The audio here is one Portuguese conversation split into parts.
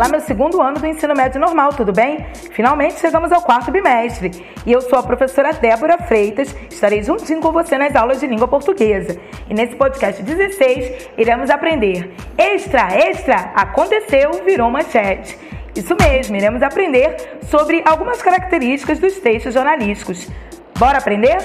Olá, meu segundo ano do ensino médio normal, tudo bem? Finalmente chegamos ao quarto bimestre e eu sou a professora Débora Freitas, estarei juntinho com você nas aulas de língua portuguesa. E nesse podcast 16 iremos aprender Extra, extra, aconteceu, virou manchete. Isso mesmo, iremos aprender sobre algumas características dos textos jornalísticos. Bora aprender?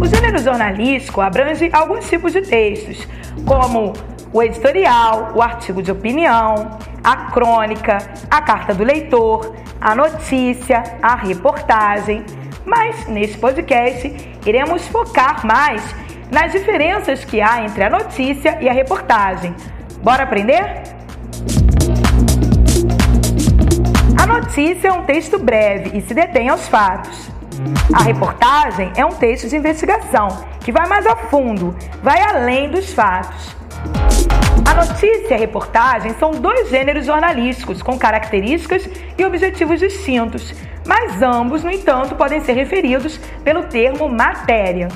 O gênero jornalístico abrange alguns tipos de textos, como o editorial, o artigo de opinião, a crônica, a carta do leitor, a notícia, a reportagem. Mas neste podcast iremos focar mais nas diferenças que há entre a notícia e a reportagem. Bora aprender? A notícia é um texto breve e se detém aos fatos. A reportagem é um texto de investigação que vai mais a fundo, vai além dos fatos. A notícia e a reportagem são dois gêneros jornalísticos com características e objetivos distintos, mas ambos, no entanto, podem ser referidos pelo termo matéria.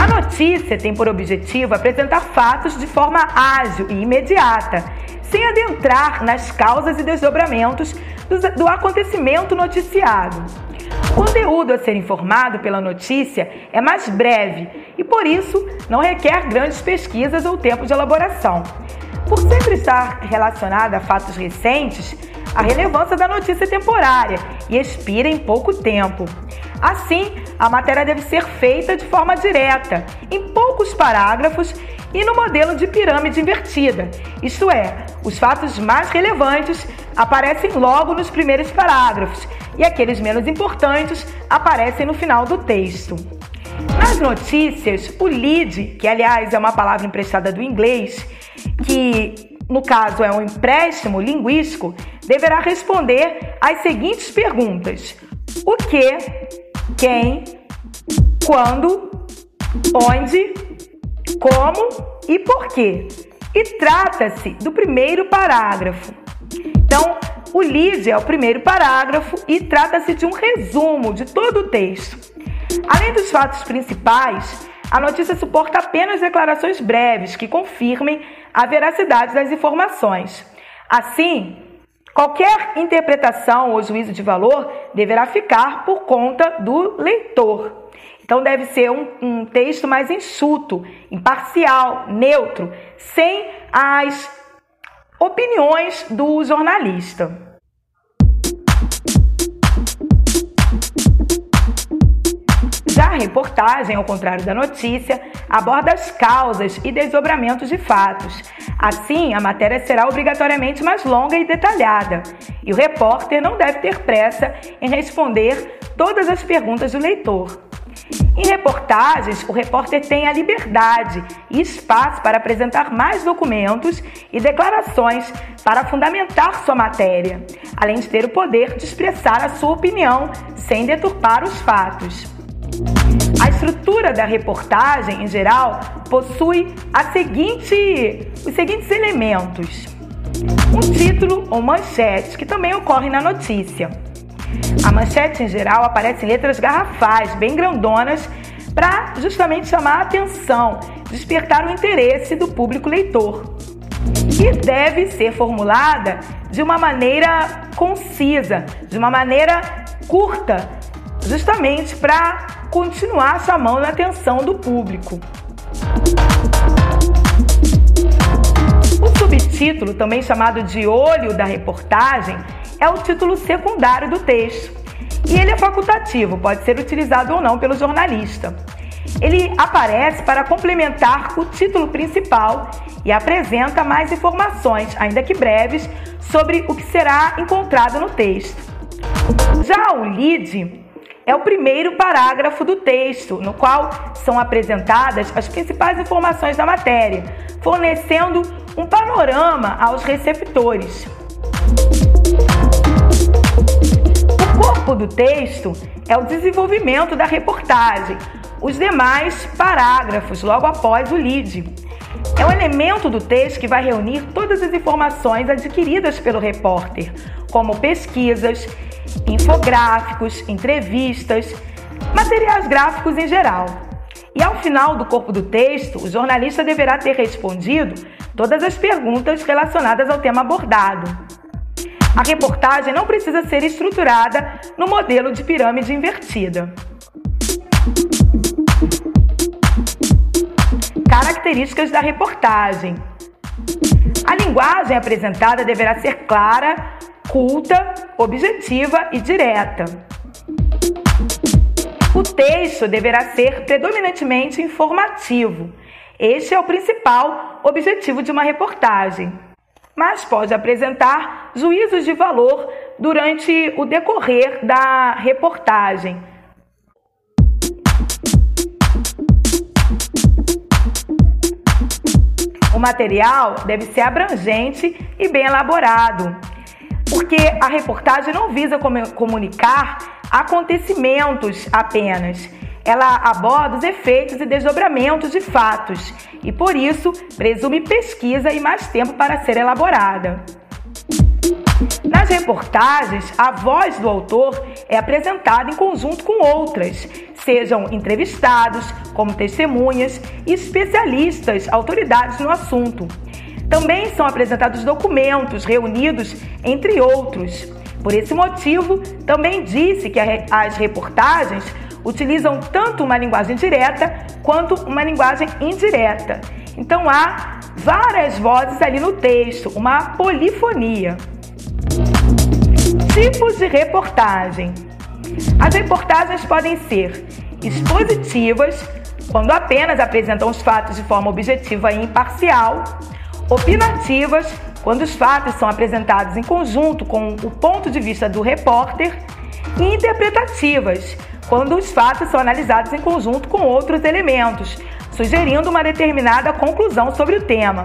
A notícia tem por objetivo apresentar fatos de forma ágil e imediata, sem adentrar nas causas e desdobramentos do acontecimento noticiado. O conteúdo a ser informado pela notícia é mais breve e, por isso, não requer grandes pesquisas ou tempo de elaboração. Por sempre estar relacionada a fatos recentes, a relevância da notícia é temporária e expira em pouco tempo. Assim, a matéria deve ser feita de forma direta, em poucos parágrafos e no modelo de pirâmide invertida, isto é, os fatos mais relevantes aparecem logo nos primeiros parágrafos e aqueles menos importantes aparecem no final do texto. Nas notícias, o lead, que aliás é uma palavra emprestada do inglês, que no caso é um empréstimo linguístico, deverá responder às seguintes perguntas: o que, quem, quando, onde, como e por quê. E trata-se do primeiro parágrafo. Então, o lead é o primeiro parágrafo e trata-se de um resumo de todo o texto. Além dos fatos principais, a notícia suporta apenas declarações breves que confirmem a veracidade das informações. Assim, qualquer interpretação ou juízo de valor deverá ficar por conta do leitor. Então, deve ser um, um texto mais enxuto, imparcial, neutro, sem as opiniões do jornalista. Já a reportagem, ao contrário da notícia, aborda as causas e desdobramentos de fatos. Assim, a matéria será obrigatoriamente mais longa e detalhada, e o repórter não deve ter pressa em responder todas as perguntas do leitor. Em reportagens, o repórter tem a liberdade e espaço para apresentar mais documentos e declarações para fundamentar sua matéria, além de ter o poder de expressar a sua opinião sem deturpar os fatos. A estrutura da reportagem, em geral, possui seguinte, os seguintes elementos: um título ou manchete, que também ocorre na notícia a manchete, em geral, aparece em letras garrafais, bem grandonas, para justamente chamar a atenção, despertar o interesse do público leitor. E deve ser formulada de uma maneira concisa, de uma maneira curta, justamente para continuar chamando a atenção do público. O subtítulo, também chamado de olho da reportagem, é o título secundário do texto. E ele é facultativo, pode ser utilizado ou não pelo jornalista. Ele aparece para complementar o título principal e apresenta mais informações, ainda que breves, sobre o que será encontrado no texto. Já o lead é o primeiro parágrafo do texto, no qual são apresentadas as principais informações da matéria, fornecendo um panorama aos receptores. O corpo do texto é o desenvolvimento da reportagem, os demais parágrafos logo após o lead. É um elemento do texto que vai reunir todas as informações adquiridas pelo repórter, como pesquisas, infográficos, entrevistas, materiais gráficos em geral. E ao final do corpo do texto, o jornalista deverá ter respondido todas as perguntas relacionadas ao tema abordado. A reportagem não precisa ser estruturada no modelo de pirâmide invertida. Características da reportagem. A linguagem apresentada deverá ser clara, culta, objetiva e direta. O texto deverá ser predominantemente informativo. Este é o principal objetivo de uma reportagem, mas pode apresentar juízos de valor durante o decorrer da reportagem. O material deve ser abrangente e bem elaborado, porque a reportagem não visa comunicar acontecimentos apenas. Ela aborda os efeitos e desdobramentos de fatos e, por isso, presume pesquisa e mais tempo para ser elaborada. Nas reportagens, a voz do autor é apresentada em conjunto com outras, sejam entrevistados, como testemunhas e especialistas, autoridades no assunto. Também são apresentados documentos reunidos, entre outros. Por esse motivo, também disse que as reportagens utilizam tanto uma linguagem direta quanto uma linguagem indireta. Então há várias vozes ali no texto, uma polifonia. Tipos de reportagem. As reportagens podem ser expositivas, quando apenas apresentam os fatos de forma objetiva e imparcial, opinativas, quando os fatos são apresentados em conjunto com o ponto de vista do repórter, e interpretativas, quando os fatos são analisados em conjunto com outros elementos, sugerindo uma determinada conclusão sobre o tema.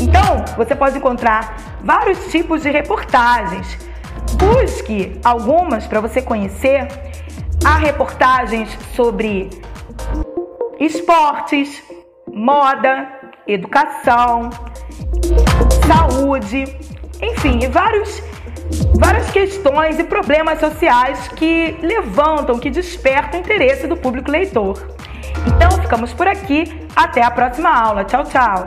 Então, você pode encontrar vários tipos de reportagens. Busque algumas para você conhecer. Há reportagens sobre esportes, moda, educação, saúde, enfim, vários, várias questões e problemas sociais que levantam, que despertam o interesse do público leitor. Então, ficamos por aqui. Até a próxima aula. Tchau, tchau.